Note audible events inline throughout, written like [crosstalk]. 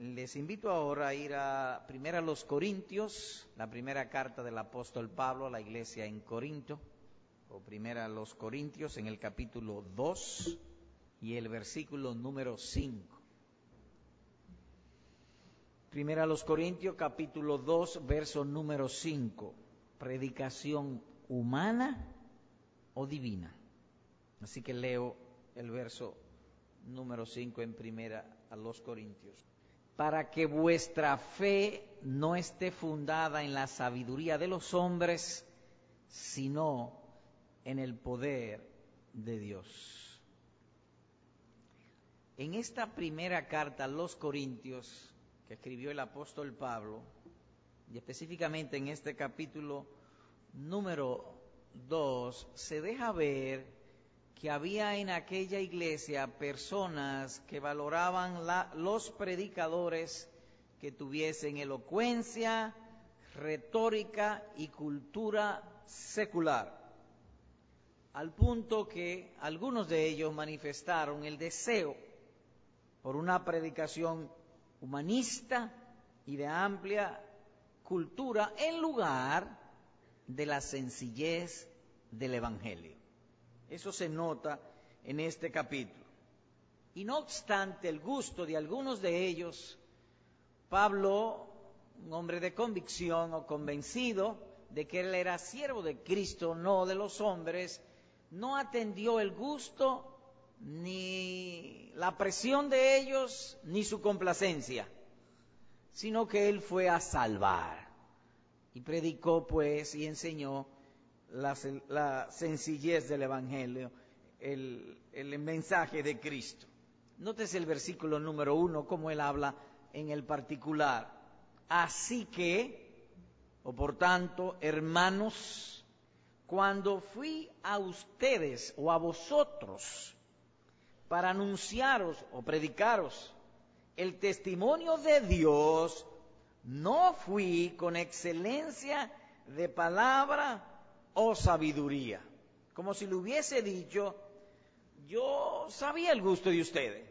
Les invito ahora a ir a primera los Corintios, la primera carta del apóstol Pablo a la iglesia en Corinto, o primera los Corintios en el capítulo 2 y el versículo número 5. Primera los Corintios capítulo 2, verso número 5. Predicación humana o divina. Así que leo el verso número 5 en primera a los Corintios. Para que vuestra fe no esté fundada en la sabiduría de los hombres, sino en el poder de Dios. En esta primera carta a los Corintios que escribió el apóstol Pablo, y específicamente en este capítulo número 2, se deja ver que había en aquella iglesia personas que valoraban los predicadores que tuviesen elocuencia, retórica y cultura secular, al punto que algunos de ellos manifestaron el deseo por una predicación humanista y de amplia cultura en lugar de la sencillez del Evangelio. Eso se nota en este capítulo. Y no obstante el gusto de algunos de ellos, Pablo, un hombre de convicción o convencido de que él era siervo de Cristo, no de los hombres, no atendió el gusto ni la presión de ellos ni su complacencia, sino que él fue a salvar. Y predicó pues y enseñó la, sencillez del Evangelio, el, el mensaje de Cristo. Nótese el versículo número uno, como él habla en el particular. Así que, o por tanto, hermanos, cuando fui a ustedes o a vosotros para anunciaros o predicaros el testimonio de Dios, no fui con excelencia de palabra o sabiduría. Como si le hubiese dicho, yo sabía el gusto de ustedes.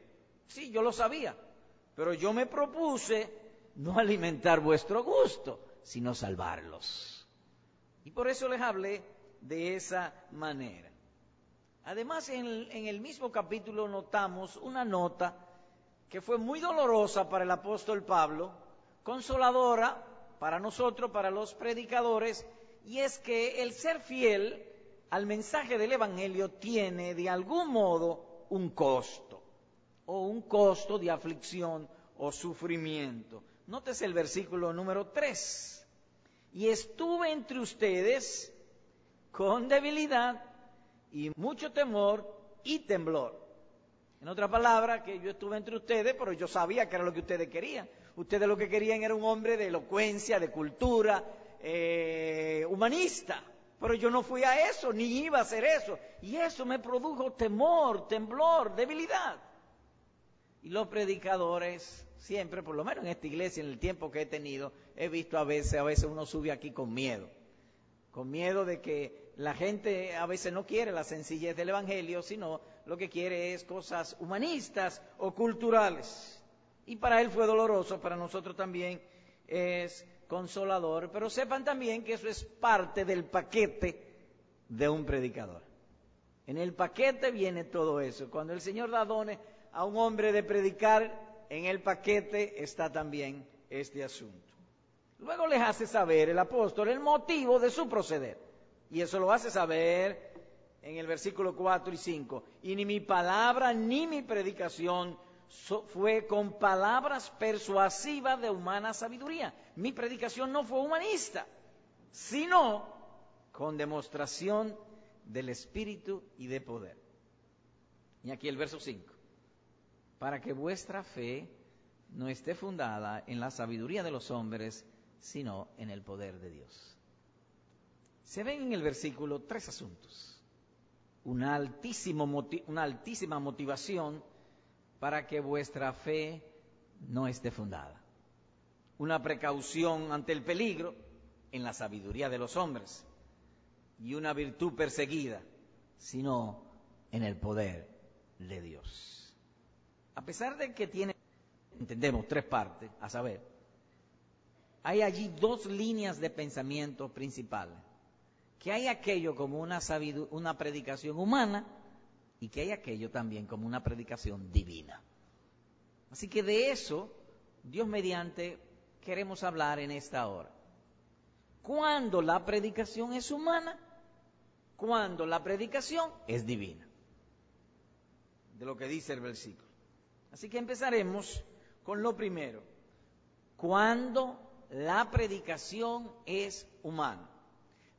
Sí, yo lo sabía. Pero yo me propuse no alimentar vuestro gusto, sino salvarlos. Y por eso les hablé de esa manera. Además, en el, en el mismo capítulo notamos una nota que fue muy dolorosa para el apóstol Pablo, consoladora para nosotros, para los predicadores, y es que el ser fiel al mensaje del Evangelio tiene de algún modo un costo, o un costo de aflicción o sufrimiento. Nótese el versículo número 3. Y estuve entre ustedes con debilidad y mucho temor y temblor. En otra palabra, que yo estuve entre ustedes, pero yo sabía que era lo que ustedes querían. Ustedes lo que querían era un hombre de elocuencia, de cultura, eh, humanista. Pero yo no fui a eso, ni iba a hacer eso. Y eso me produjo temor, temblor, debilidad. Y los predicadores, siempre, por lo menos en esta iglesia, en el tiempo que he tenido, he visto a veces, a veces uno sube aquí con miedo. Con miedo de que la gente a veces no quiere la sencillez del Evangelio, sino lo que quiere es cosas humanistas o culturales. Y para él fue doloroso, para nosotros también es consolador, pero sepan también que eso es parte del paquete de un predicador. En el paquete viene todo eso. Cuando el Señor da dones a un hombre de predicar, en el paquete está también este asunto. Luego les hace saber el apóstol el motivo de su proceder. Y eso lo hace saber en el versículo 4 y 5. Y ni mi palabra ni mi predicación fue con palabras persuasivas de humana sabiduría. Mi predicación no fue humanista, sino con demostración del Espíritu y de poder. Y aquí el verso 5. Para que vuestra fe no esté fundada en la sabiduría de los hombres, sino en el poder de Dios. Se ven en el versículo tres asuntos. Una, altísima motivación para que vuestra fe no esté fundada. Una precaución ante el peligro en la sabiduría de los hombres y una virtud perseguida, sino en el poder de Dios. A pesar de que tiene entendemos tres partes, a saber, hay allí dos líneas de pensamiento principales. Que hay aquello como una, una predicación humana y que hay aquello también como una predicación divina. Así que de eso, Dios mediante, queremos hablar en esta hora. Cuando la predicación es humana, cuando la predicación es divina. De lo que dice el versículo. Así que empezaremos con lo primero. Cuando la predicación es humana.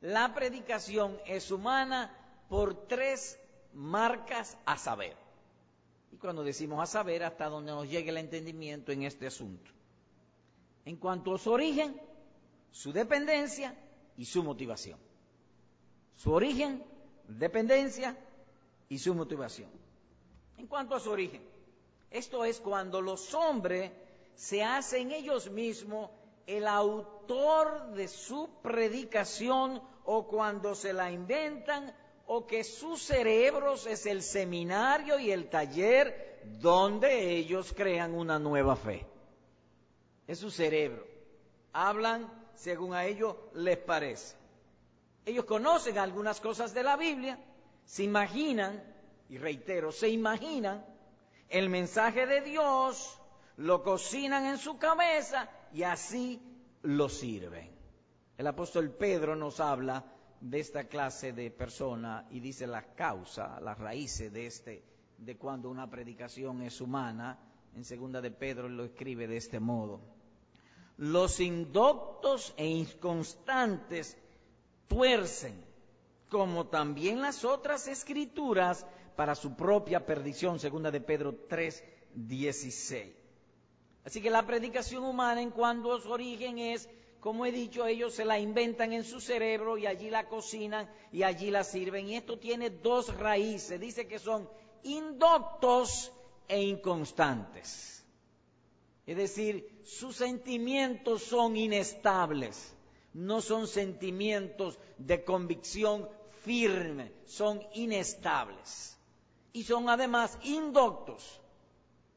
La predicación es humana por tres marcas a saber. Y cuando decimos a saber, hasta donde nos llegue el entendimiento en este asunto. En cuanto a su origen, su dependencia y su motivación. Su origen, dependencia y su motivación. En cuanto a su origen, esto es cuando los hombres se hacen ellos mismos el autor de su predicación o cuando se la inventan o que sus cerebros es el seminario y el taller donde ellos crean una nueva fe. Es su cerebro. Hablan según a ellos les parece. Ellos conocen algunas cosas de la Biblia, se imaginan, y reitero, se imaginan el mensaje de Dios, lo cocinan en su cabeza y así lo sirven. El apóstol Pedro nos habla de esta clase de persona y dice la causa, las raíces de este, de cuando una predicación es humana. En segunda de Pedro lo escribe de este modo. Los indoctos e inconstantes tuercen, como también las otras escrituras, para su propia perdición, segunda de Pedro 3, 16. Así que la predicación humana en cuanto su origen es, como he dicho, ellos se la inventan en su cerebro y allí la cocinan y allí la sirven. Y esto tiene dos raíces. Dice que son indoctos e inconstantes. Es decir, sus sentimientos son inestables. No son sentimientos de convicción firme, son inestables. Y son además indoctos.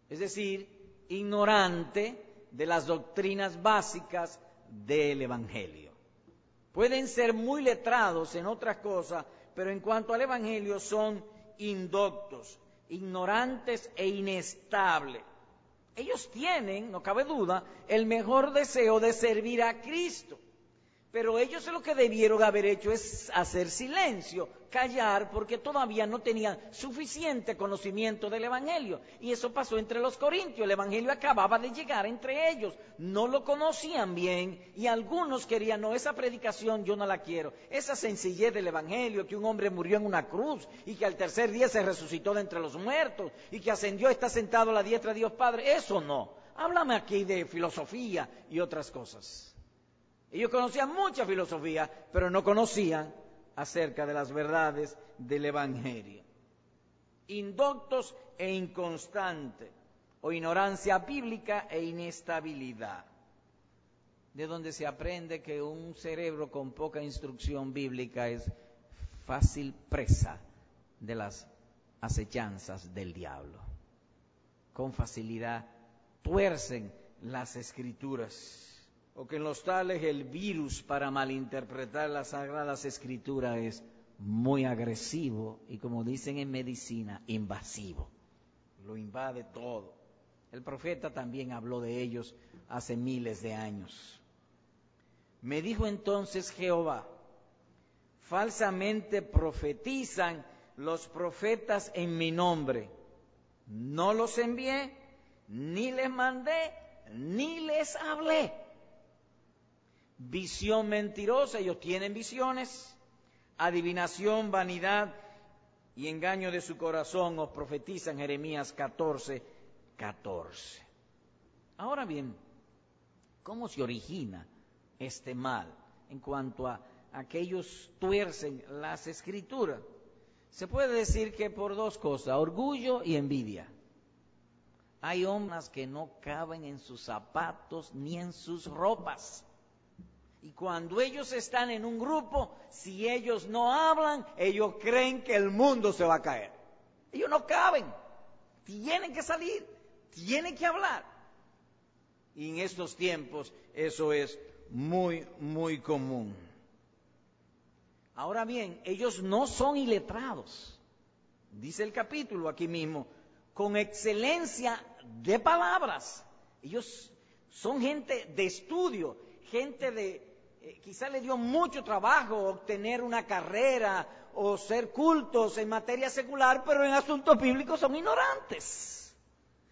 Es decir, ignorante de las doctrinas básicas del Evangelio. Pueden ser muy letrados en otras cosas, pero en cuanto al Evangelio son indoctos, ignorantes e inestables. Ellos tienen, no cabe duda, el mejor deseo de servir a Cristo. Pero ellos lo que debieron haber hecho es hacer silencio, callar, porque todavía no tenían suficiente conocimiento del Evangelio. Y eso pasó entre los corintios. El Evangelio acababa de llegar entre ellos. No lo conocían bien y algunos querían, no, esa predicación yo no la quiero. Esa sencillez del Evangelio, que un hombre murió en una cruz y que al tercer día se resucitó de entre los muertos y que ascendió, está sentado a la diestra de Dios Padre. Eso no. Háblame aquí de filosofía y otras cosas. Ellos conocían mucha filosofía, pero no conocían acerca de las verdades del Evangelio. Indoctos e inconstantes, o ignorancia bíblica e inestabilidad. De donde se aprende que un cerebro con poca instrucción bíblica es fácil presa de las acechanzas del diablo. Con facilidad tuercen las escrituras o que en los tales el virus para malinterpretar las sagradas escrituras es muy agresivo y como dicen en medicina, invasivo. Lo invade todo. El profeta también habló de ellos hace miles de años. Me dijo entonces Jehová, falsamente profetizan los profetas en mi nombre. No los envié, ni les mandé, ni les hablé visión mentirosa, ellos tienen visiones, adivinación, vanidad y engaño de su corazón, os profetizan Jeremías 14, 14. Ahora bien, ¿cómo se origina este mal en cuanto a aquellos tuercen las escrituras? Se puede decir que por dos cosas, orgullo y envidia. Hay hombres que no caben en sus zapatos ni en sus ropas. Y cuando ellos están en un grupo, si ellos no hablan, ellos creen que el mundo se va a caer. Ellos no caben. Tienen que salir, tienen que hablar. Y en estos tiempos eso es muy, muy común. Ahora bien, ellos no son iletrados, dice el capítulo aquí mismo, con excelencia de palabras. Ellos son gente de estudio, gente de, eh, quizá le dio mucho trabajo obtener una carrera o ser cultos en materia secular, pero en asuntos bíblicos son ignorantes.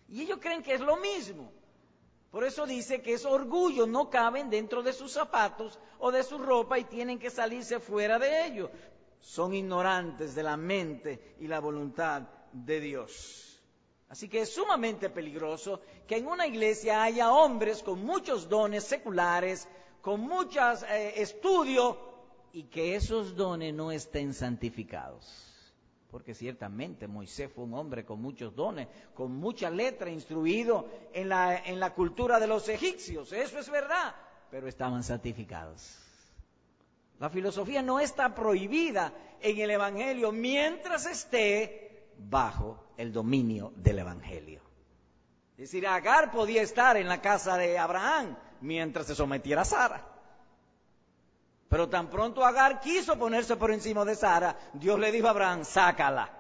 Y ellos creen que es lo mismo. Por eso dice que es orgullo, no caben dentro de sus zapatos o de su ropa y tienen que salirse fuera de ellos. Son ignorantes de la mente y la voluntad de Dios. Así que es sumamente peligroso que en una iglesia haya hombres con muchos dones seculares, con muchos eh, estudios y que esos dones no estén santificados porque ciertamente Moisés fue un hombre con muchos dones, con mucha letra, instruido en la, en la cultura de los egipcios, eso es verdad, pero estaban santificados. La filosofía no está prohibida en el Evangelio mientras esté bajo el dominio del Evangelio. Es decir, Agar podía estar en la casa de Abraham mientras se sometiera a Sara. Pero tan pronto Agar quiso ponerse por encima de Sara, Dios le dijo a Abraham, sácala.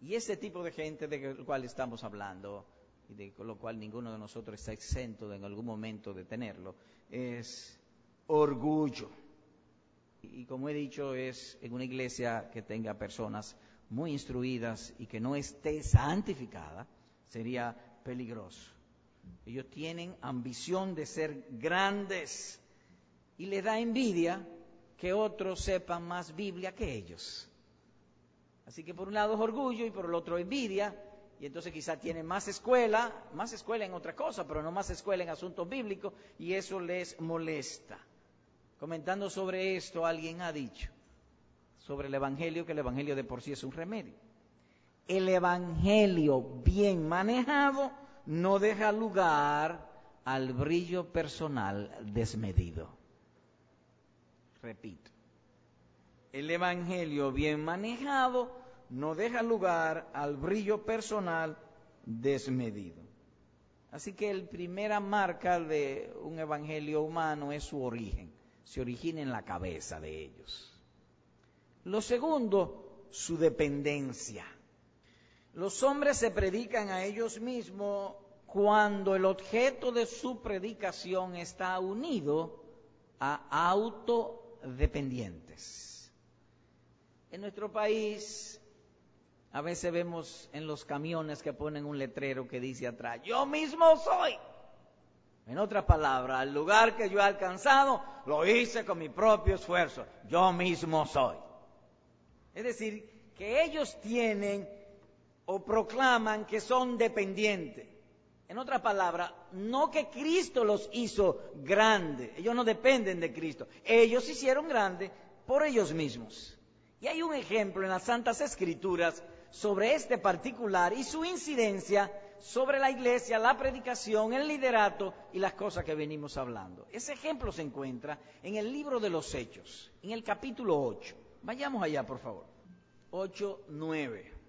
Y ese tipo de gente de cual estamos hablando, y de lo cual ninguno de nosotros está exento en algún momento de tenerlo, es orgullo. Y como he dicho, es en una iglesia que tenga personas muy instruidas y que no esté santificada, sería peligroso. Ellos tienen ambición de ser grandes y le da envidia que otros sepan más Biblia que ellos. Así que por un lado es orgullo y por el otro envidia, y entonces quizá tiene más escuela, más escuela en otra cosa, pero no más escuela en asuntos bíblicos, y eso les molesta. Comentando sobre esto, alguien ha dicho sobre el Evangelio que el Evangelio de por sí es un remedio. El Evangelio bien manejado no deja lugar al brillo personal desmedido. Repito, el Evangelio bien manejado no deja lugar al brillo personal desmedido. Así que la primera marca de un Evangelio humano es su origen, se origina en la cabeza de ellos. Lo segundo, su dependencia. Los hombres se predican a ellos mismos cuando el objeto de su predicación está unido a auto dependientes. En nuestro país, a veces vemos en los camiones que ponen un letrero que dice atrás, yo mismo soy. En otras palabras, el lugar que yo he alcanzado lo hice con mi propio esfuerzo. Yo mismo soy. Es decir, que ellos tienen o proclaman que son dependientes. En otras palabras, no que Cristo los hizo grandes, ellos no dependen de Cristo, ellos se hicieron grandes por ellos mismos. Y hay un ejemplo en las Santas Escrituras sobre este particular y su incidencia sobre la iglesia, la predicación, el liderato y las cosas que venimos hablando. Ese ejemplo se encuentra en el libro de los Hechos, en el capítulo 8. Vayamos allá, por favor. 8, 9.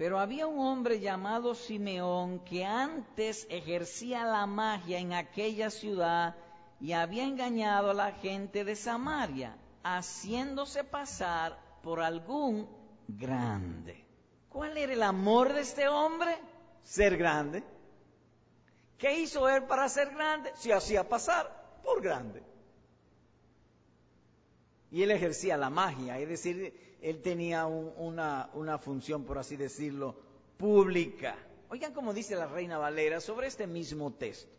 Pero había un hombre llamado Simeón que antes ejercía la magia en aquella ciudad y había engañado a la gente de Samaria, haciéndose pasar por algún grande. ¿Cuál era el amor de este hombre? Ser grande. ¿Qué hizo él para ser grande? Se hacía pasar por grande. Y él ejercía la magia, es decir, él tenía una, una función, por así decirlo, pública. Oigan cómo dice la reina Valera sobre este mismo texto.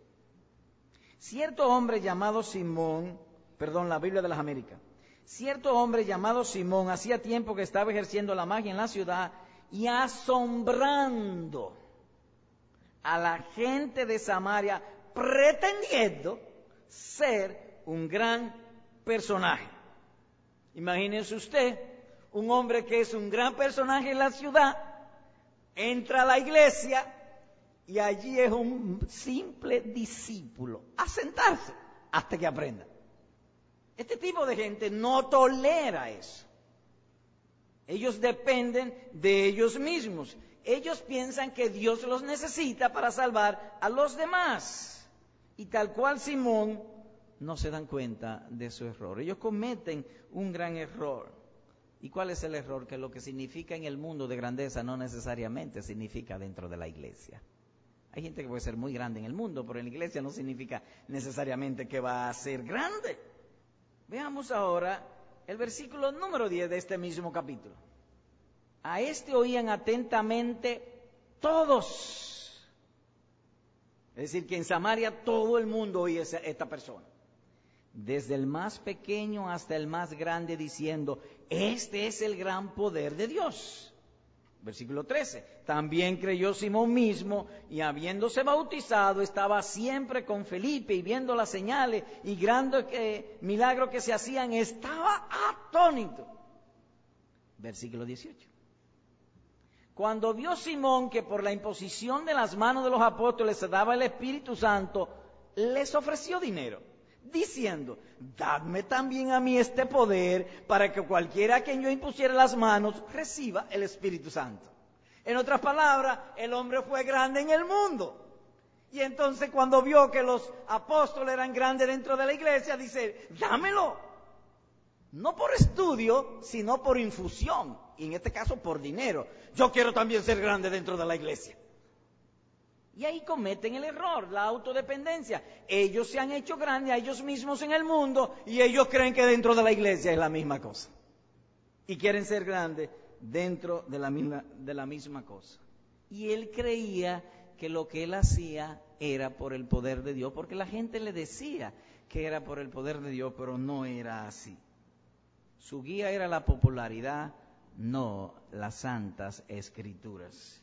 Cierto hombre llamado Simón, perdón, la Biblia de las Américas, cierto hombre llamado Simón hacía tiempo que estaba ejerciendo la magia en la ciudad y asombrando a la gente de Samaria, pretendiendo ser un gran personaje. Imagínense usted un hombre que es un gran personaje en la ciudad, entra a la iglesia y allí es un simple discípulo, a sentarse hasta que aprenda. Este tipo de gente no tolera eso. Ellos dependen de ellos mismos. Ellos piensan que Dios los necesita para salvar a los demás. Y tal cual Simón, no se dan cuenta de su error. Ellos cometen un gran error. ¿Y cuál es el error? Que lo que significa en el mundo de grandeza no necesariamente significa dentro de la iglesia. Hay gente que puede ser muy grande en el mundo, pero en la iglesia no significa necesariamente que va a ser grande. Veamos ahora el versículo número 10 de este mismo capítulo. A este oían atentamente todos. Es decir, que en Samaria todo el mundo oía a esta persona. Desde el más pequeño hasta el más grande, diciendo, este es el gran poder de Dios. Versículo 13. También creyó Simón mismo y habiéndose bautizado estaba siempre con Felipe y viendo las señales y grandes milagros que se hacían, estaba atónito. Versículo 18. Cuando vio Simón que por la imposición de las manos de los apóstoles se daba el Espíritu Santo, les ofreció dinero diciendo, dadme también a mí este poder para que cualquiera a quien yo impusiera las manos reciba el Espíritu Santo. En otras palabras, el hombre fue grande en el mundo. Y entonces cuando vio que los apóstoles eran grandes dentro de la iglesia, dice, dámelo. No por estudio, sino por infusión. Y en este caso por dinero. Yo quiero también ser grande dentro de la iglesia. Y ahí cometen el error, la autodependencia. Ellos se han hecho grandes a ellos mismos en el mundo y ellos creen que dentro de la iglesia es la misma cosa. Y quieren ser grandes dentro de la misma, de la misma cosa. Y él creía que lo que él hacía era por el poder de Dios, porque la gente le decía que era por el poder de Dios, pero no era así. Su guía era la popularidad, no las santas escrituras.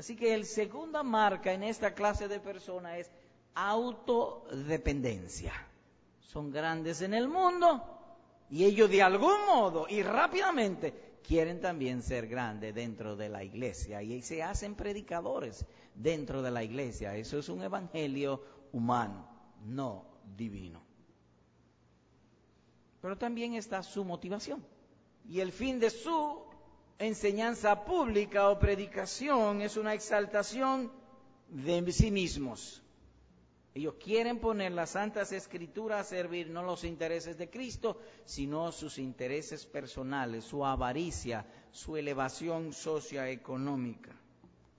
Así que el segunda marca en esta clase de personas es autodependencia. Son grandes en el mundo y ellos de algún modo y rápidamente quieren también ser grandes dentro de la iglesia y se hacen predicadores dentro de la iglesia. Eso es un evangelio humano, no divino. Pero también está su motivación y el fin de su enseñanza pública o predicación es una exaltación de sí mismos. Ellos quieren poner las santas escrituras a servir no los intereses de Cristo, sino sus intereses personales, su avaricia, su elevación socioeconómica.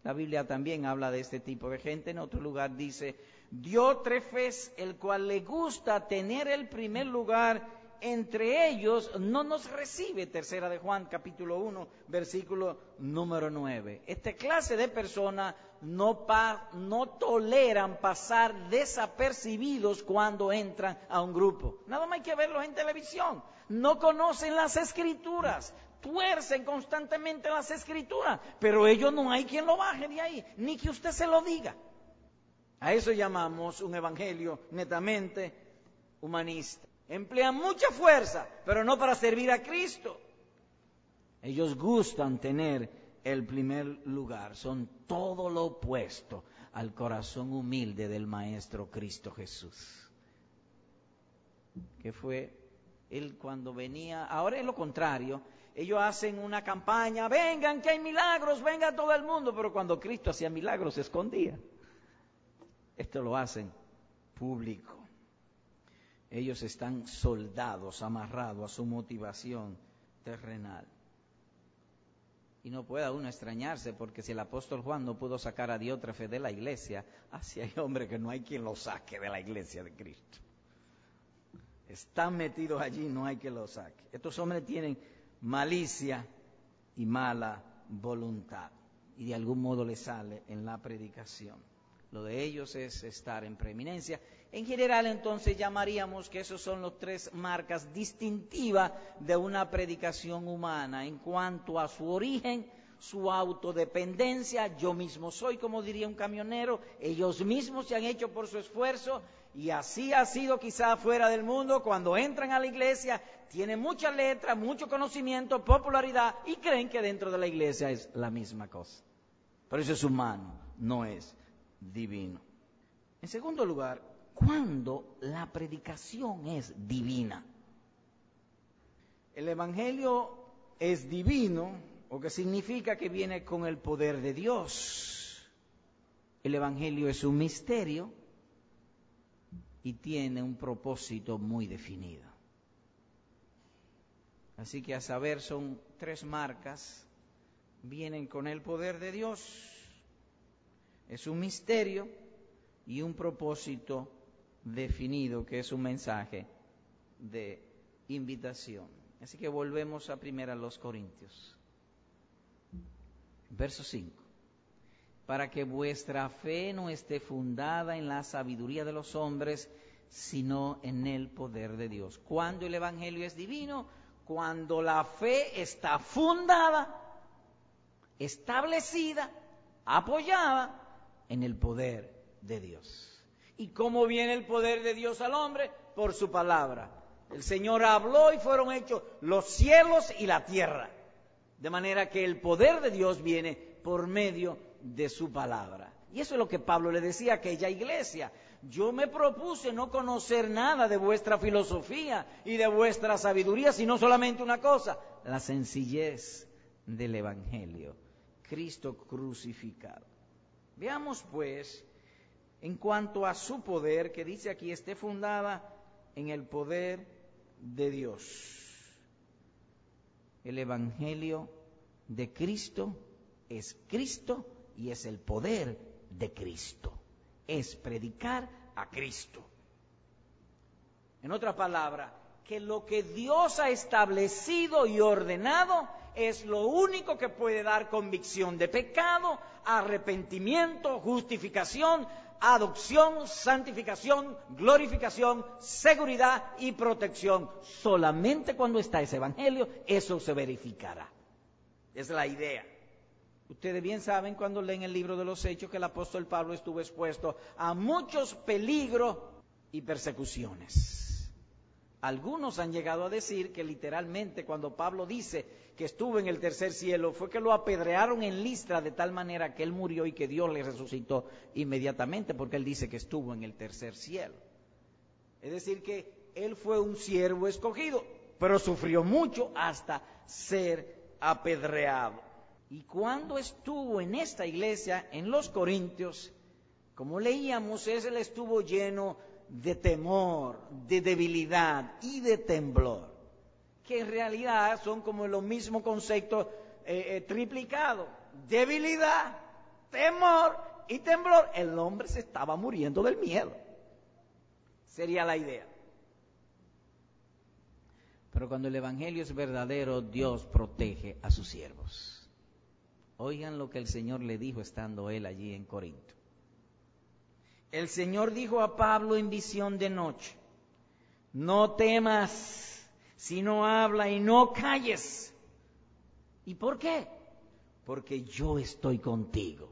La Biblia también habla de este tipo de gente. En otro lugar dice, Diótrefes, el cual le gusta tener el primer lugar entre ellos no nos recibe, tercera de Juan capítulo 1, versículo número 9. Esta clase de personas no, no toleran pasar desapercibidos cuando entran a un grupo. Nada más hay que verlos en televisión. No conocen las escrituras, tuercen constantemente las escrituras, pero ellos no hay quien lo baje de ahí, ni que usted se lo diga. A eso llamamos un evangelio netamente humanista emplean mucha fuerza, pero no para servir a Cristo. Ellos gustan tener el primer lugar, son todo lo opuesto al corazón humilde del Maestro Cristo Jesús. Que fue él cuando venía, ahora es lo contrario, ellos hacen una campaña, vengan que hay milagros, venga todo el mundo, pero cuando Cristo hacía milagros se escondía. Esto lo hacen público. Ellos están soldados, amarrados a su motivación terrenal. Y no puede uno extrañarse, porque si el apóstol Juan no pudo sacar a Diótrefe de la iglesia, así hay hombre que no hay quien lo saque de la iglesia de Cristo. Están metidos allí, no hay que lo saque. Estos hombres tienen malicia y mala voluntad. Y de algún modo le sale en la predicación. Lo de ellos es estar en preeminencia en general, entonces, llamaríamos que esos son los tres marcas distintivas de una predicación humana en cuanto a su origen, su autodependencia, yo mismo soy, como diría un camionero, ellos mismos se han hecho por su esfuerzo y así ha sido quizá fuera del mundo, cuando entran a la iglesia, tienen mucha letra, mucho conocimiento, popularidad y creen que dentro de la iglesia es la misma cosa. Pero eso es humano, no es divino. En segundo lugar, cuando la predicación es divina. El Evangelio es divino, o que significa que viene con el poder de Dios. El Evangelio es un misterio, y tiene un propósito muy definido. Así que a saber son tres marcas, vienen con el poder de Dios. Es un misterio y un propósito definido que es un mensaje de invitación. Así que volvemos a primera los Corintios. Verso 5. Para que vuestra fe no esté fundada en la sabiduría de los hombres, sino en el poder de Dios. Cuando el Evangelio es divino, cuando la fe está fundada, establecida, apoyada en el poder de Dios. ¿Y cómo viene el poder de Dios al hombre? Por su palabra. El Señor habló y fueron hechos los cielos y la tierra. De manera que el poder de Dios viene por medio de su palabra. Y eso es lo que Pablo le decía a aquella iglesia. Yo me propuse no conocer nada de vuestra filosofía y de vuestra sabiduría, sino solamente una cosa, la sencillez del Evangelio, Cristo crucificado. Veamos pues, en cuanto a su poder, que dice aquí, esté fundada en el poder de Dios. El Evangelio de Cristo es Cristo y es el poder de Cristo es predicar a Cristo. En otra palabra, que lo que Dios ha establecido y ordenado es lo único que puede dar convicción de pecado, arrepentimiento, justificación, adopción, santificación, glorificación, seguridad y protección. Solamente cuando está ese Evangelio, eso se verificará. Es la idea. Ustedes bien saben cuando leen el libro de los Hechos que el apóstol Pablo estuvo expuesto a muchos peligros y persecuciones. Algunos han llegado a decir que literalmente cuando Pablo dice que estuvo en el tercer cielo fue que lo apedrearon en Listra de tal manera que él murió y que Dios le resucitó inmediatamente porque él dice que estuvo en el tercer cielo. Es decir, que él fue un siervo escogido, pero sufrió mucho hasta ser apedreado. Y cuando estuvo en esta iglesia, en los Corintios, como leíamos, él estuvo lleno de temor, de debilidad y de temblor, que en realidad son como los mismos conceptos eh, eh, triplicados. Debilidad, temor y temblor. El hombre se estaba muriendo del miedo. Sería la idea. Pero cuando el Evangelio es verdadero, Dios protege a sus siervos. Oigan lo que el Señor le dijo estando él allí en Corinto. El Señor dijo a Pablo en visión de noche, no temas, sino habla y no calles. ¿Y por qué? Porque yo estoy contigo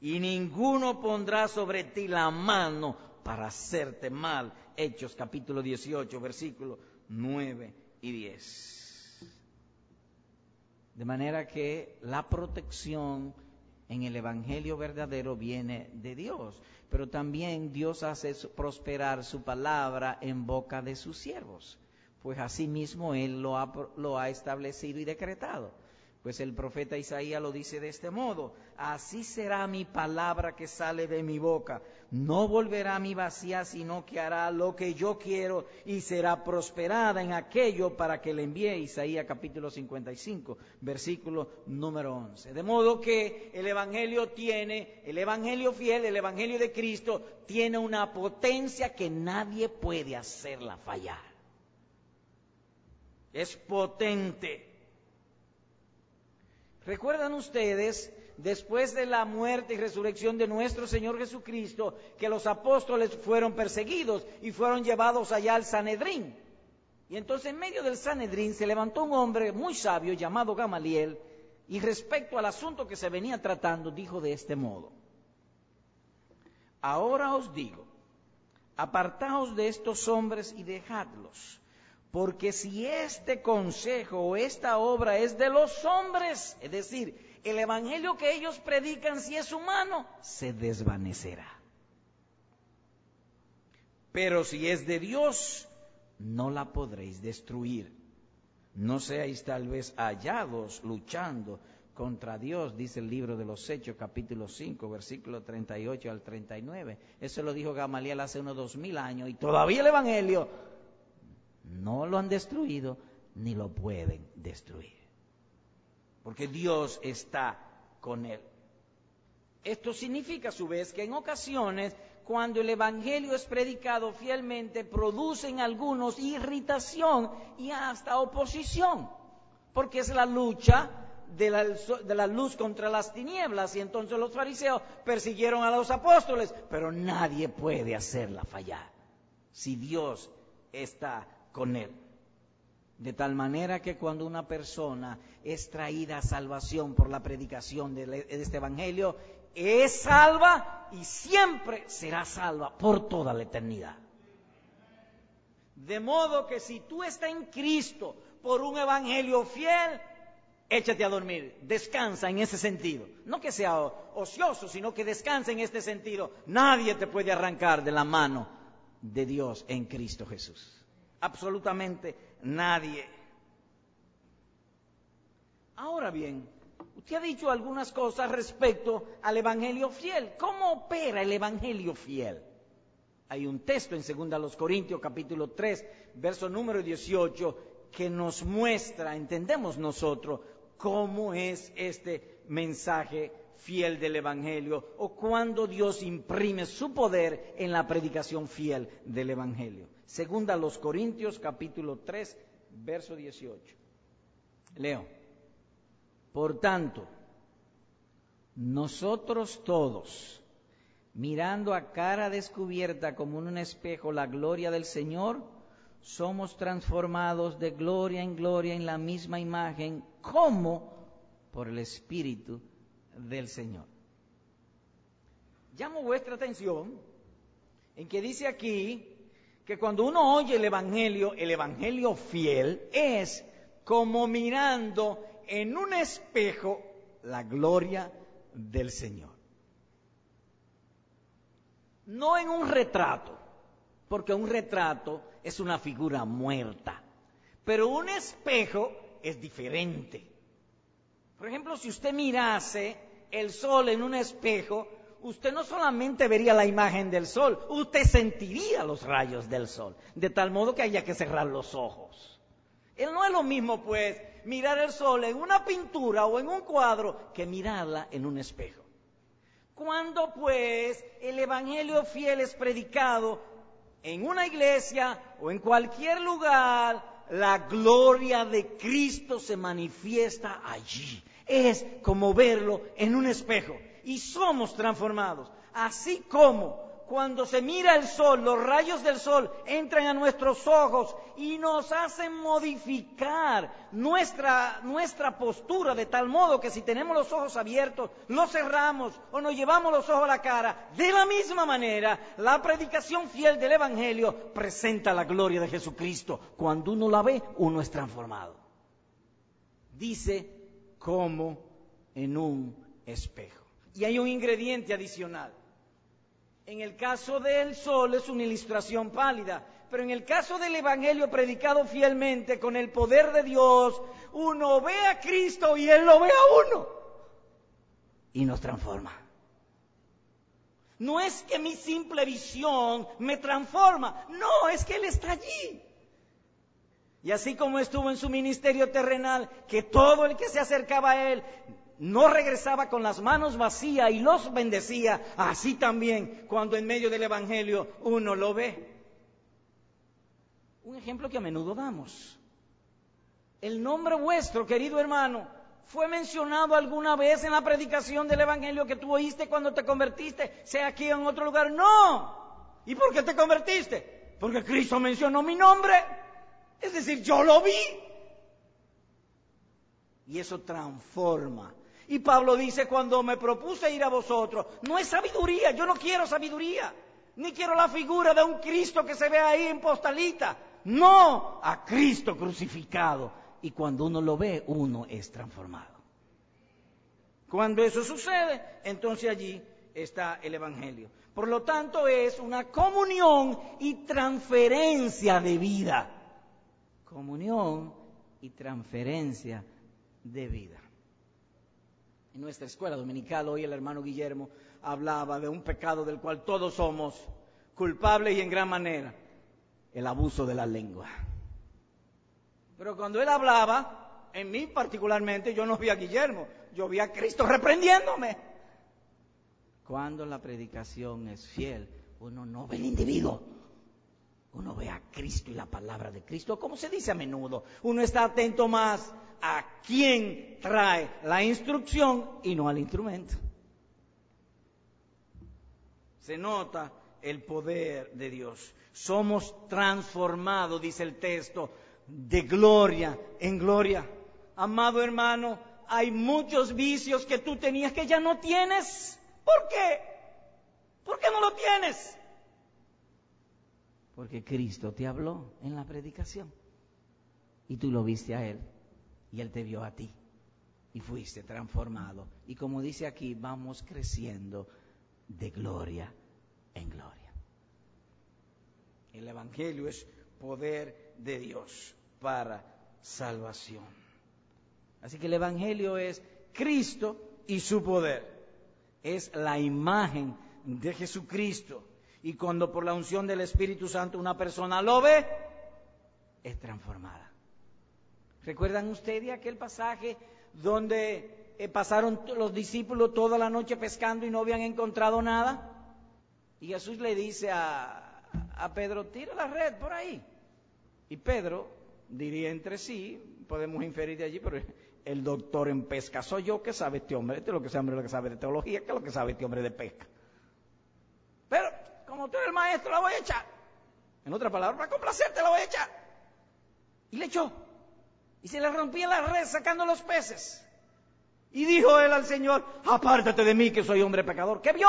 y ninguno pondrá sobre ti la mano para hacerte mal. Hechos capítulo 18, versículos 9 y 10. De manera que la protección en el Evangelio verdadero viene de Dios, pero también Dios hace prosperar su palabra en boca de sus siervos, pues asimismo Él lo ha, lo ha establecido y decretado. Pues el profeta Isaías lo dice de este modo, así será mi palabra que sale de mi boca, no volverá a mi vacía, sino que hará lo que yo quiero y será prosperada en aquello para que le envíe Isaías capítulo 55, versículo número 11. De modo que el Evangelio tiene, el Evangelio fiel, el Evangelio de Cristo, tiene una potencia que nadie puede hacerla fallar. Es potente ¿Recuerdan ustedes, después de la muerte y resurrección de nuestro Señor Jesucristo, que los apóstoles fueron perseguidos y fueron llevados allá al Sanedrín? Y entonces en medio del Sanedrín se levantó un hombre muy sabio llamado Gamaliel y respecto al asunto que se venía tratando dijo de este modo, ahora os digo, apartaos de estos hombres y dejadlos porque si este consejo o esta obra es de los hombres, es decir, el evangelio que ellos predican si es humano, se desvanecerá. Pero si es de Dios, no la podréis destruir. No seáis tal vez hallados luchando contra Dios, dice el libro de los Hechos, capítulo 5, versículo 38 al 39. Eso lo dijo Gamaliel hace unos dos mil años y todavía el Evangelio no lo han destruido ni lo pueden destruir. Porque Dios está con él. Esto significa a su vez que en ocasiones cuando el Evangelio es predicado fielmente, producen algunos irritación y hasta oposición, porque es la lucha de la, luz contra las tinieblas y entonces los fariseos persiguieron a los apóstoles, pero nadie puede hacerla fallar si Dios está con él. De tal manera que cuando una persona es traída a salvación por la predicación de este Evangelio, es salva y siempre será salva por toda la eternidad. De modo que si tú estás en Cristo por un evangelio fiel, échate a dormir, descansa en ese sentido. No que sea ocioso, sino que descansa en este sentido. Nadie te puede arrancar de la mano de Dios en Cristo Jesús. Absolutamente nadie. Ahora bien, Usted ha dicho algunas cosas respecto al Evangelio fiel. ¿Cómo opera el Evangelio fiel? Hay un texto en 2 Corintios capítulo 3, verso número 18, que nos muestra, entendemos nosotros, cómo es este mensaje fiel del Evangelio o cuando Dios imprime su poder en la predicación fiel del Evangelio. Segunda los Corintios capítulo 3, verso 18. Leo. Por tanto, nosotros todos, mirando a cara descubierta como en un espejo la gloria del Señor, somos transformados de gloria en gloria en la misma imagen, como por el Espíritu del Señor. Llamo vuestra atención en que dice aquí que cuando uno oye el Evangelio, el Evangelio fiel es como mirando en un espejo la gloria del Señor. No en un retrato, porque un retrato es una figura muerta, pero un espejo es diferente. Por ejemplo, si usted mirase el sol en un espejo, usted no solamente vería la imagen del sol, usted sentiría los rayos del sol, de tal modo que haya que cerrar los ojos. Él no es lo mismo, pues, mirar el sol en una pintura o en un cuadro que mirarla en un espejo. Cuando pues el Evangelio fiel es predicado en una iglesia o en cualquier lugar, la gloria de Cristo se manifiesta allí. Es como verlo en un espejo y somos transformados. Así como cuando se mira el sol, los rayos del sol entran a nuestros ojos y nos hacen modificar nuestra, nuestra postura de tal modo que si tenemos los ojos abiertos, los cerramos o nos llevamos los ojos a la cara. De la misma manera, la predicación fiel del Evangelio presenta la gloria de Jesucristo. Cuando uno la ve, uno es transformado. Dice como en un espejo. Y hay un ingrediente adicional en el caso del sol es una ilustración pálida, pero en el caso del Evangelio predicado fielmente con el poder de Dios, uno ve a Cristo y Él lo ve a uno y nos transforma. No es que mi simple visión me transforma, no, es que Él está allí. Y así como estuvo en su ministerio terrenal, que todo el que se acercaba a Él no regresaba con las manos vacías y los bendecía, así también cuando en medio del Evangelio uno lo ve. Un ejemplo que a menudo damos. El nombre vuestro, querido hermano, fue mencionado alguna vez en la predicación del Evangelio que tú oíste cuando te convertiste, sea aquí o en otro lugar. No. ¿Y por qué te convertiste? Porque Cristo mencionó mi nombre. Es decir, yo lo vi. Y eso transforma y Pablo dice, cuando me propuse ir a vosotros, no es sabiduría, yo no quiero sabiduría, ni quiero la figura de un Cristo que se ve ahí en postalita, no, a Cristo crucificado. Y cuando uno lo ve, uno es transformado. Cuando eso sucede, entonces allí está el Evangelio. Por lo tanto, es una comunión y transferencia de vida. Comunión y transferencia de vida. En nuestra escuela dominical hoy el hermano Guillermo hablaba de un pecado del cual todos somos culpables y en gran manera, el abuso de la lengua. Pero cuando él hablaba, en mí particularmente, yo no vi a Guillermo, yo vi a Cristo reprendiéndome. Cuando la predicación es fiel, uno no ve el individuo, uno ve a Cristo y la palabra de Cristo. Como se dice a menudo, uno está atento más a quien trae la instrucción y no al instrumento. Se nota el poder de Dios. Somos transformados, dice el texto, de gloria en gloria. Amado hermano, hay muchos vicios que tú tenías que ya no tienes. ¿Por qué? ¿Por qué no lo tienes? Porque Cristo te habló en la predicación y tú lo viste a Él y Él te vio a ti y fuiste transformado. Y como dice aquí, vamos creciendo de gloria en gloria. El Evangelio es poder de Dios para salvación. Así que el Evangelio es Cristo y su poder. Es la imagen de Jesucristo. Y cuando por la unción del Espíritu Santo una persona lo ve, es transformada. ¿Recuerdan ustedes aquel pasaje donde eh, pasaron los discípulos toda la noche pescando y no habían encontrado nada? Y Jesús le dice a, Pedro, tira la red por ahí. Y Pedro diría entre sí, podemos inferir de allí, pero el doctor en pesca soy yo, que sabe este hombre? Este es lo que sabe, lo que sabe de teología, que es lo que sabe este hombre de pesca. Tú eres el maestro, la voy a echar. En otra palabra, para complacerte la voy a echar. Y le echó. Y se le rompía la red sacando los peces. Y dijo él al Señor, apártate de mí que soy hombre pecador. ¿Qué vio?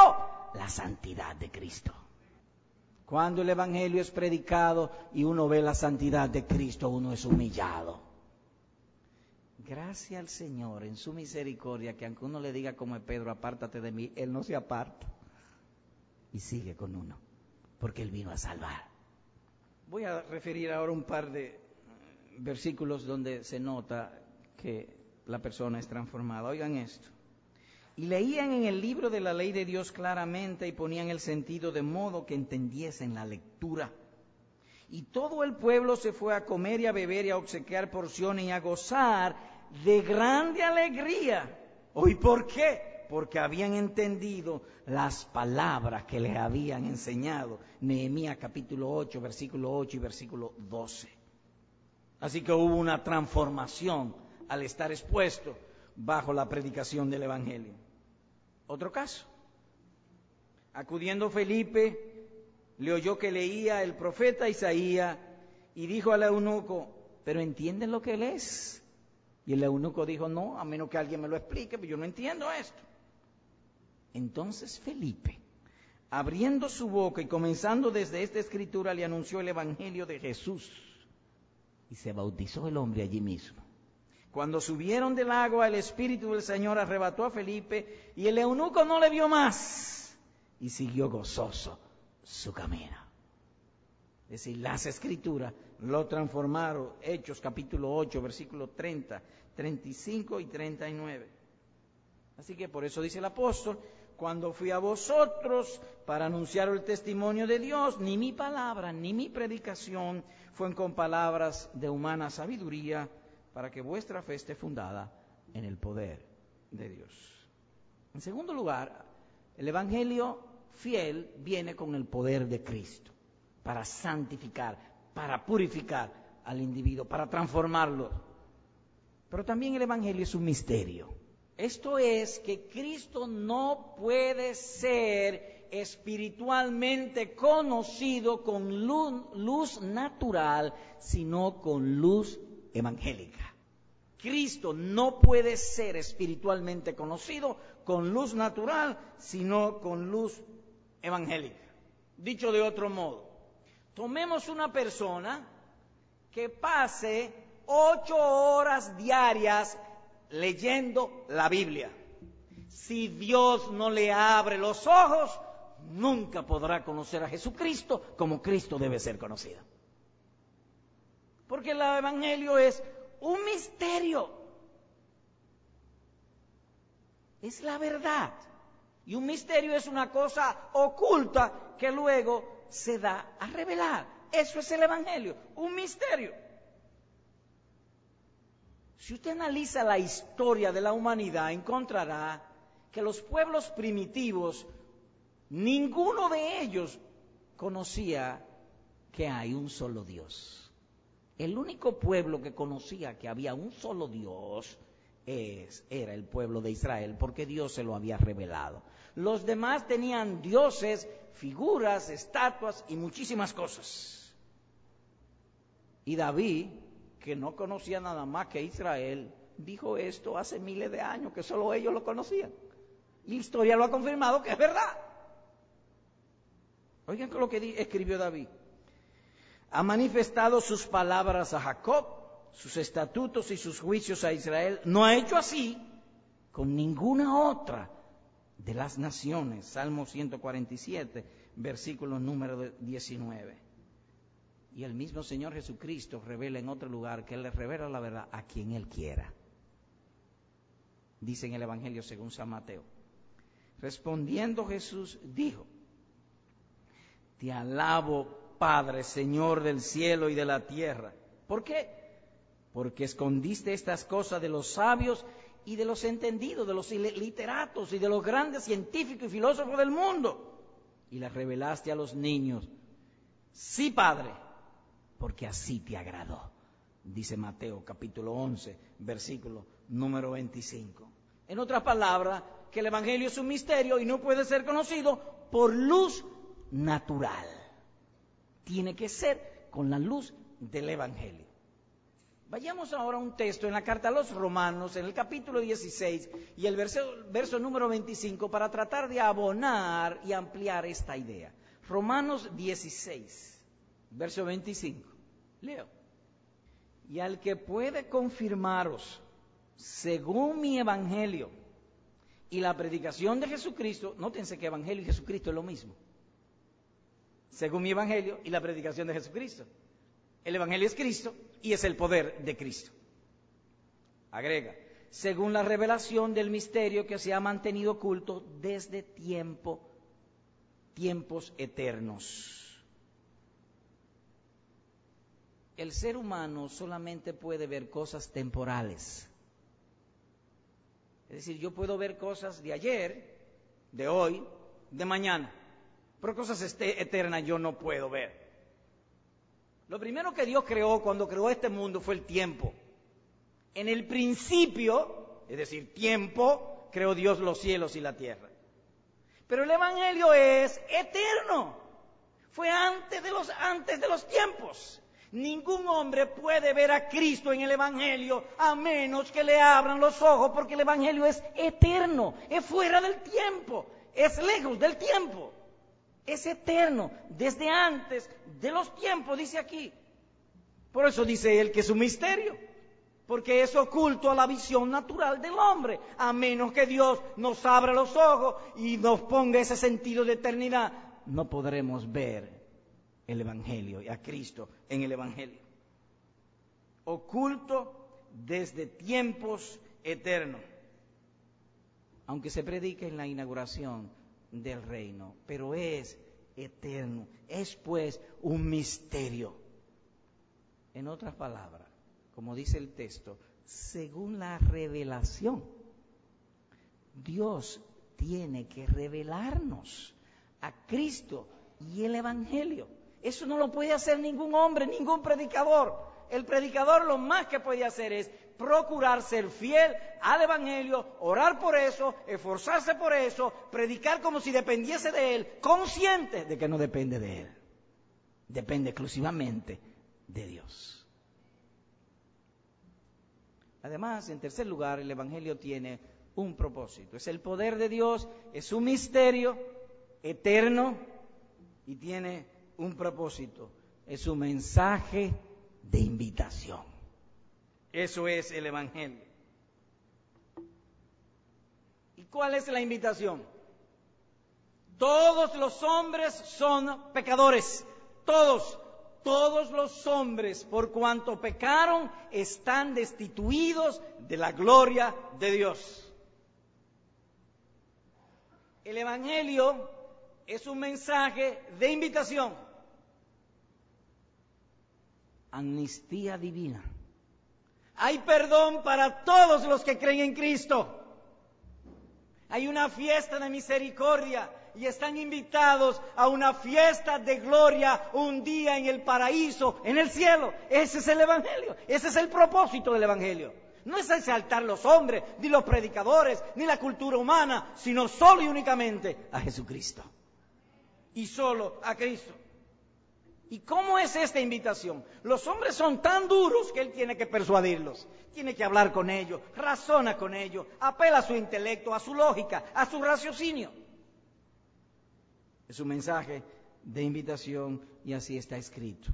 La santidad de Cristo. Cuando el Evangelio es predicado y uno ve la santidad de Cristo, uno es humillado. Gracias al Señor en su misericordia, que aunque uno le diga como Pedro, apártate de mí, Él no se aparta y sigue con uno, porque Él vino a salvar. Voy a referir ahora un par de eh, versículos donde se nota que la persona es transformada. Oigan esto. Y leían en el libro de la ley de Dios claramente y ponían el sentido de modo que entendiesen la lectura. Y todo el pueblo se fue a comer y a beber y a obsequiar porciones y a gozar de grande alegría. ¿Hoy por qué? Porque habían entendido las palabras que les habían enseñado. Nehemías capítulo 8, versículo 8 y versículo 12. Así que hubo una transformación al estar expuesto bajo la predicación del Evangelio. Otro caso. Acudiendo Felipe, le oyó que leía el profeta Isaías y dijo al eunuco, pero ¿entienden lo que lees? Y el eunuco dijo, no, a menos que alguien me lo explique, pero yo no entiendo esto. Entonces Felipe, abriendo su boca y comenzando desde esta escritura, le anunció el Evangelio de Jesús. Y se bautizó el hombre allí mismo. Cuando subieron del agua, el Espíritu del Señor arrebató a Felipe y el eunuco no le vio más y siguió gozoso su camino. Es decir, las escrituras lo transformaron. Hechos capítulo 8, versículo 30, 35 y 39. Así que por eso dice el apóstol, cuando fui a vosotros para anunciar el testimonio de Dios, ni mi palabra, ni mi predicación fue con palabras de humana sabiduría, para que vuestra fe esté fundada en el poder de Dios. En segundo lugar, el Evangelio fiel viene con el poder de Cristo para santificar, para purificar al individuo, para transformarlo. Pero también el Evangelio es un misterio. Esto es que Cristo no puede ser espiritualmente conocido con luz, natural, sino con luz evangélica. Cristo no puede ser espiritualmente conocido con luz natural, sino con luz evangélica. Dicho de otro modo, tomemos una persona que pase ocho horas diarias leyendo la Biblia. Si Dios no le abre los ojos, nunca podrá conocer a Jesucristo como Cristo debe ser conocido. Porque el Evangelio es un misterio. es la verdad. Y un misterio es una cosa oculta que luego se da a revelar. Eso es el Evangelio, un misterio. Si usted analiza la historia de la humanidad, encontrará que los pueblos primitivos, ninguno de ellos conocía que hay un solo Dios. El único pueblo que conocía que había un solo Dios es, era el pueblo de Israel, porque Dios se lo había revelado. Los demás tenían dioses, figuras, estatuas y muchísimas cosas. Y David, que no conocía nada más que Israel, dijo esto hace miles de años, que solo ellos lo conocían. Y la historia lo ha confirmado que es verdad. Oigan lo que escribió David. Ha manifestado sus palabras a Jacob, sus estatutos y sus juicios a Israel. No ha hecho así con ninguna otra de las naciones. Salmo 147, versículo número 19. Y el mismo Señor Jesucristo revela en otro lugar que Él le revela la verdad a quien Él quiera. Dice en el Evangelio según San Mateo. Respondiendo Jesús dijo, te alabo Padre, Señor del cielo y de la tierra. ¿Por qué? Porque escondiste estas cosas de los sabios y de los entendidos, de los literatos y de los grandes científicos y filósofos del mundo, y las revelaste a los niños. Sí, Padre, porque así te agradó, dice Mateo capítulo 11, versículo número 25. En otras palabras, que el Evangelio es un misterio y no puede ser conocido por luz natural. Tiene que ser con la luz del Evangelio. Vayamos ahora a un texto en la carta a los romanos, en el capítulo 16 y el verso, verso número 25, para tratar de abonar y ampliar esta idea. Romanos 16, verso 25. Leo. Y al que puede confirmaros, según mi evangelio y la predicación de Jesucristo, nótense que evangelio y Jesucristo es lo mismo. Según mi evangelio y la predicación de Jesucristo. El evangelio es Cristo y es el poder de Cristo. Agrega, según la revelación del misterio que se ha mantenido oculto desde tiempo, tiempos eternos. El ser humano solamente puede ver cosas temporales. Es decir, yo puedo ver cosas de ayer, de hoy, de mañana, pero cosas este, eternas yo no puedo ver. Lo primero que Dios creó cuando creó este mundo fue el tiempo. En el principio, es decir, tiempo, creó Dios los cielos y la tierra. Pero el Evangelio es eterno. Fue antes de los, antes de los tiempos. Ningún hombre puede ver a Cristo en el Evangelio a menos que le abran los ojos porque el Evangelio es eterno, es fuera del tiempo, es lejos del tiempo es eterno, desde antes de los tiempos, dice aquí. Por eso dice él que es un misterio, porque es oculto a la visión natural del hombre, a menos que Dios nos abra los ojos y nos ponga ese sentido de eternidad, no podremos ver el Evangelio y a Cristo en el Evangelio. Oculto desde tiempos eternos. Aunque se predique en la inauguración del reino, pero es eterno, es pues un misterio. En otras palabras, como dice el texto, según la revelación, Dios tiene que revelarnos a Cristo y el Evangelio. Eso no lo puede hacer ningún hombre, ningún predicador. El predicador lo más que puede hacer es procurar ser fiel al Evangelio, orar por eso, esforzarse por eso, predicar como si dependiese de Él, consciente de que no depende de Él. Depende exclusivamente de Dios. Además, en tercer lugar, el Evangelio tiene un propósito. Es el poder de Dios, es un misterio eterno y tiene un propósito. Es un mensaje de invitación. Eso es el Evangelio. ¿Y cuál es la invitación? Todos los hombres son pecadores. Todos, todos los hombres, por cuanto pecaron, están destituidos de la gloria de Dios. El Evangelio es un mensaje de invitación. Amnistía divina. Hay perdón para todos los que creen en Cristo. Hay una fiesta de misericordia y están invitados a una fiesta de gloria un día en el paraíso, en el cielo. Ese es el Evangelio, ese es el propósito del Evangelio. No es exaltar los hombres, ni los predicadores, ni la cultura humana, sino solo y únicamente a Jesucristo. Y solo a Cristo. ¿Y cómo es esta invitación? Los hombres son tan duros que él tiene que persuadirlos, tiene que hablar con ellos, razona con ellos, apela a su intelecto, a su lógica, a su raciocinio. Es un mensaje de invitación y así está escrito.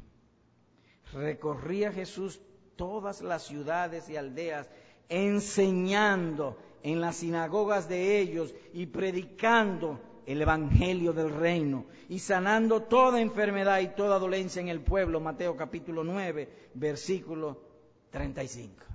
Recorría Jesús todas las ciudades y aldeas, enseñando en las sinagogas de ellos y predicando el Evangelio del reino y sanando toda enfermedad y toda dolencia en el pueblo. Mateo capítulo 9, versículo 35.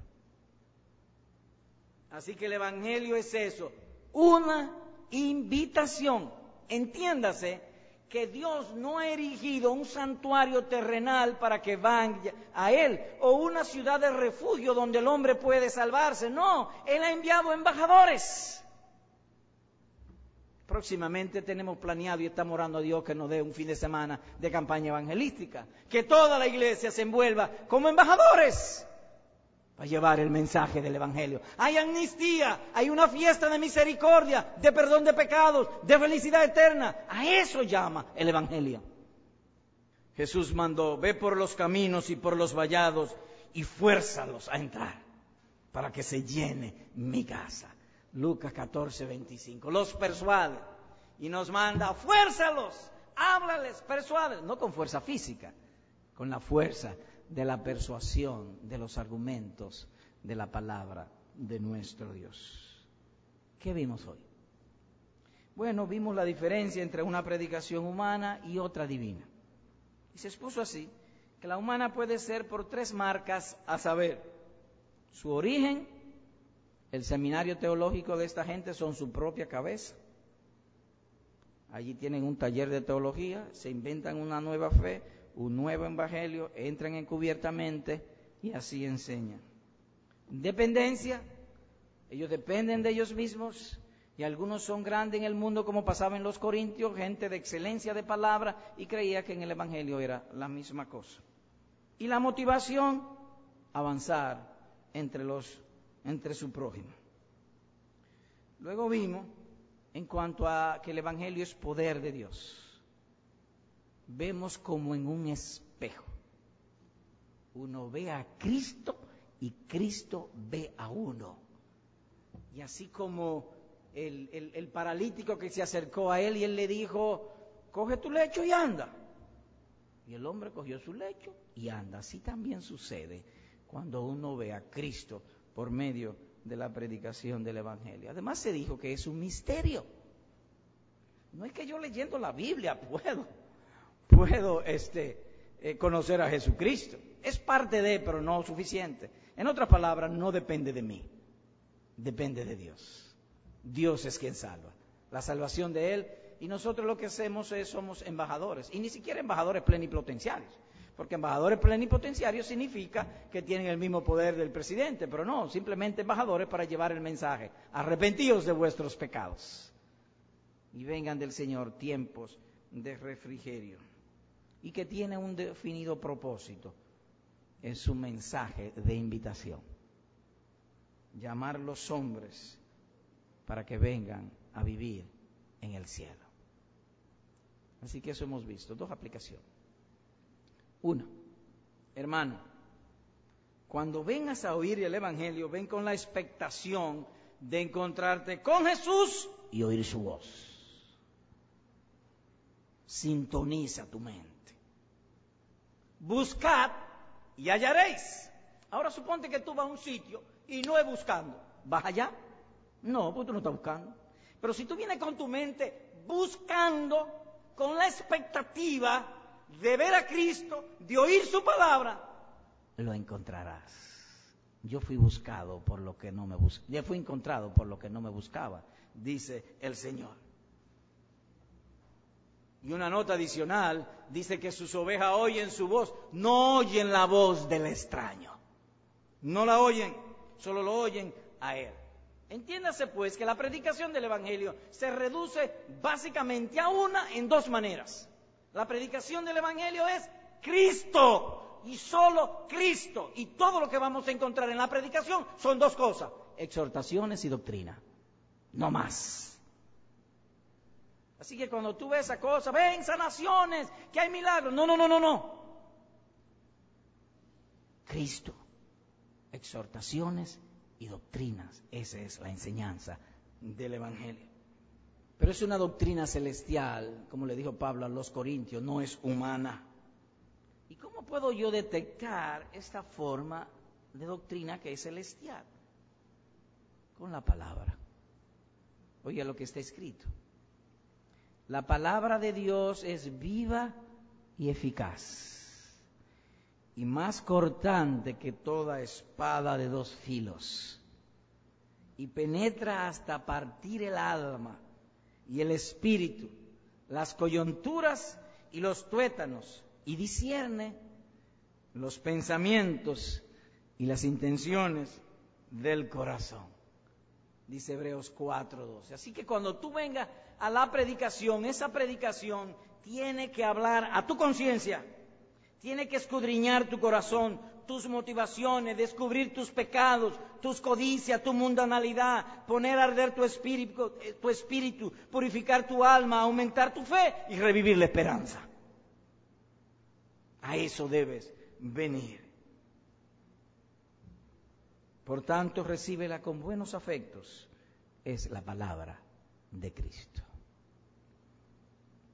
Así que el Evangelio es eso, una invitación. Entiéndase que Dios no ha erigido un santuario terrenal para que vaya a Él o una ciudad de refugio donde el hombre puede salvarse. No, Él ha enviado embajadores. Próximamente tenemos planeado y estamos orando a Dios que nos dé un fin de semana de campaña evangelística. Que toda la iglesia se envuelva como embajadores para llevar el mensaje del Evangelio. Hay amnistía, hay una fiesta de misericordia, de perdón de pecados, de felicidad eterna. A eso llama el Evangelio. Jesús mandó, ve por los caminos y por los vallados y fuérzalos a entrar para que se llene mi casa. Lucas 14, 25. Los persuade y nos manda, fuérzalos, háblales, persuade, no con fuerza física, con la fuerza de la persuasión, de los argumentos, de la palabra de nuestro Dios. ¿Qué vimos hoy? Bueno, vimos la diferencia entre una predicación humana y otra divina. Y se expuso así, que la humana puede ser por tres marcas, a saber, su origen, el seminario teológico de esta gente son su propia cabeza. Allí tienen un taller de teología, se inventan una nueva fe, un nuevo evangelio, entran encubiertamente y así enseñan. Dependencia, ellos dependen de ellos mismos y algunos son grandes en el mundo como pasaba en los Corintios, gente de excelencia de palabra y creía que en el evangelio era la misma cosa. Y la motivación, avanzar entre los entre su prójimo. Luego vimos en cuanto a que el Evangelio es poder de Dios. Vemos como en un espejo. Uno ve a Cristo y Cristo ve a uno. Y así como el, el, paralítico que se acercó a él y él le dijo, coge tu lecho y anda. Y el hombre cogió su lecho y anda. Así también sucede cuando uno ve a Cristo por medio de la predicación del Evangelio. Además se dijo que es un misterio. No es que yo leyendo la Biblia puedo, puedo este, eh, conocer a Jesucristo. Es parte de, pero no suficiente. En otras palabras, no depende de mí, depende de Dios. Dios es quien salva. La salvación de Él y nosotros lo que hacemos es somos embajadores, y ni siquiera embajadores plenipotenciarios porque embajadores plenipotenciarios significa que tienen el mismo poder del presidente, pero no, simplemente embajadores para llevar el mensaje. Arrepentidos de vuestros pecados y vengan del Señor tiempos de refrigerio y que tiene un definido propósito en su mensaje de invitación. Llamar los hombres para que vengan a vivir en el cielo. Así que eso hemos visto, dos aplicaciones. Uno, hermano, cuando vengas a oír el Evangelio, ven con la expectación de encontrarte con Jesús y oír su voz. Sintoniza tu mente. Buscad y hallaréis. Ahora suponte que tú vas a un sitio y no es buscando. ¿Vas allá? No, porque tú no estás buscando. Pero si tú vienes con tu mente buscando, con la expectativa de ver a Cristo, de oír su palabra, lo encontrarás. Yo fui buscado por lo que no me buscaba. Yo fui encontrado por lo que no me buscaba, dice el Señor. Y una nota adicional dice que sus ovejas oyen su voz, no oyen la voz del extraño. No la oyen, solo lo oyen a él. Entiéndase pues que la predicación del Evangelio se reduce básicamente a una en dos maneras. La predicación del Evangelio es Cristo y solo Cristo. Y todo lo que vamos a encontrar en la predicación son dos cosas, exhortaciones y doctrina. No más. Así que cuando tú ves esa cosa, ven sanaciones, que hay milagros. No, no, no, no, no. Cristo, exhortaciones y doctrinas. Esa es la enseñanza del Evangelio. Pero es una doctrina celestial, como le dijo Pablo a los Corintios, no es humana. ¿Y cómo puedo yo detectar esta forma de doctrina que es celestial? Con la palabra. Oye lo que está escrito. La palabra de Dios es viva y eficaz, y más cortante que toda espada de dos filos, y penetra hasta partir el alma y el espíritu, las coyunturas y los tuétanos, y discierne los pensamientos y las intenciones del corazón. Dice Hebreos 4:12. Así que cuando tú vengas a la predicación, esa predicación tiene que hablar a tu conciencia, tiene que escudriñar tu corazón, tus motivaciones, descubrir tus pecados, tus codicias, tu mundanalidad, poner a arder tu espíritu, eh, tu espíritu, purificar tu alma, aumentar tu fe y revivir la esperanza. A eso debes venir. Por tanto, recíbela con buenos afectos. Es la palabra de Cristo.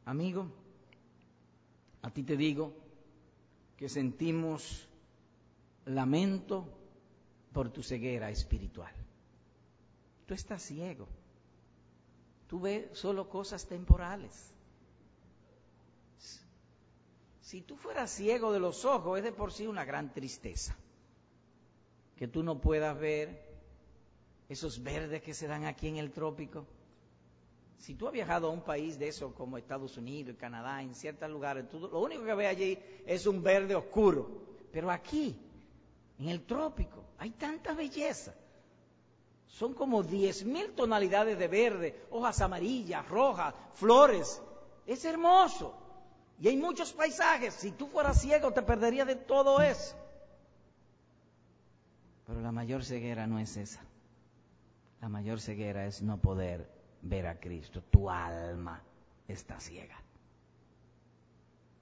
Amigo, a ti te digo que sentimos lamento por tu ceguera espiritual. Tú estás ciego. Tú ves solo cosas temporales. Si tú fueras ciego de los ojos, es de por sí una gran tristeza. Que tú no puedas ver esos verdes que se dan aquí en el trópico si tú has viajado a un país de eso como Estados Unidos, Canadá, en ciertos lugares, lo único que ves allí es un verde oscuro. Pero aquí, en el trópico, hay tanta belleza. Son como 10.000 tonalidades de verde, hojas amarillas, rojas, flores. Es hermoso. Y hay muchos paisajes. Si tú fueras ciego, te perderías de todo eso. Pero la mayor ceguera no es esa. La mayor ceguera es no poder ver a Cristo. Tu alma está ciega.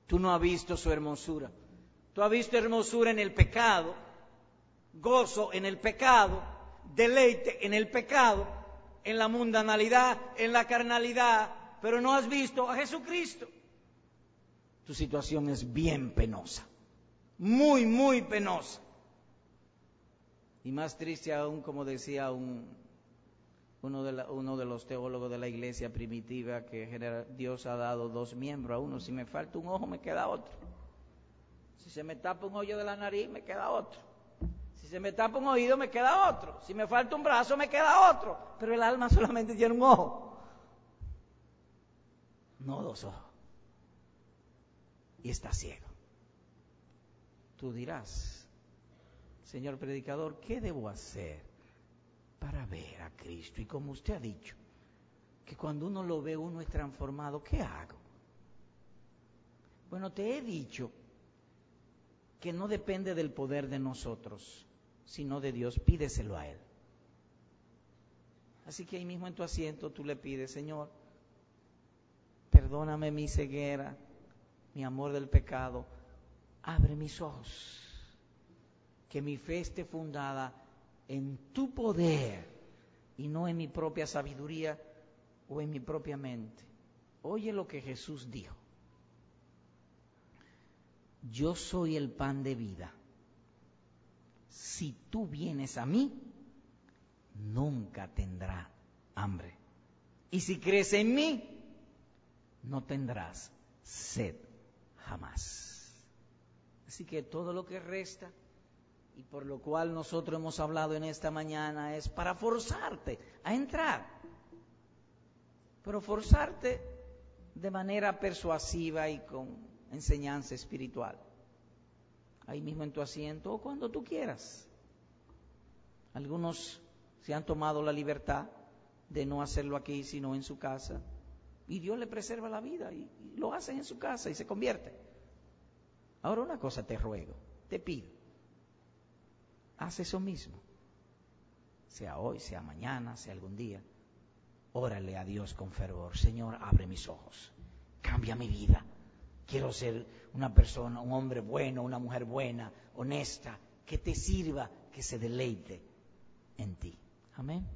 Tú no has visto su hermosura. Tú has visto hermosura en el pecado, gozo en el pecado, deleite en el pecado, en la mundanalidad, en la carnalidad, pero no has visto a Jesucristo. Tu situación es bien penosa, muy, muy penosa. Y más triste aún, como decía un, uno de, uno de los teólogos de la iglesia primitiva que Dios ha dado dos miembros a uno. Si me falta un ojo, me queda otro. Si se me tapa un hoyo de la nariz, me queda otro. Si se me tapa un oído, me queda otro. Si me falta un brazo, me queda otro. Pero el alma [laughs] solamente tiene un ojo. No dos ojos. Y está ciego. Tú dirás, Señor predicador, ¿qué debo hacer? para ver a Cristo. Y como usted ha dicho, que cuando uno lo ve uno es transformado, ¿qué hago? Bueno, te he dicho que no depende del poder de nosotros, sino de Dios, pídeselo a Él. Así que ahí mismo en tu asiento tú le pides, Señor, perdóname mi ceguera, mi amor del pecado, abre mis ojos, que mi fe esté fundada en tu poder y no en mi propia sabiduría o en mi propia mente. Oye lo que Jesús dijo. Yo soy el pan de vida. Si tú vienes a mí, nunca tendrá hambre. Y si crees en mí, no tendrás sed jamás. Así que todo lo que resta y por lo cual nosotros hemos hablado en esta mañana es para forzarte a entrar. Pero forzarte de manera persuasiva y con enseñanza espiritual. Ahí mismo en tu asiento o cuando tú quieras. Algunos se han tomado la libertad de no hacerlo aquí, sino en su casa. Y Dios le preserva la vida y, lo hacen en su casa y se convierte. Ahora una cosa te ruego, te pido, haz eso mismo. Sea hoy, sea mañana, sea algún día. Órale a Dios con fervor. Señor, abre mis ojos. Cambia mi vida. Quiero ser una persona, un hombre bueno, una mujer buena, honesta, que te sirva, que se deleite en ti. Amén.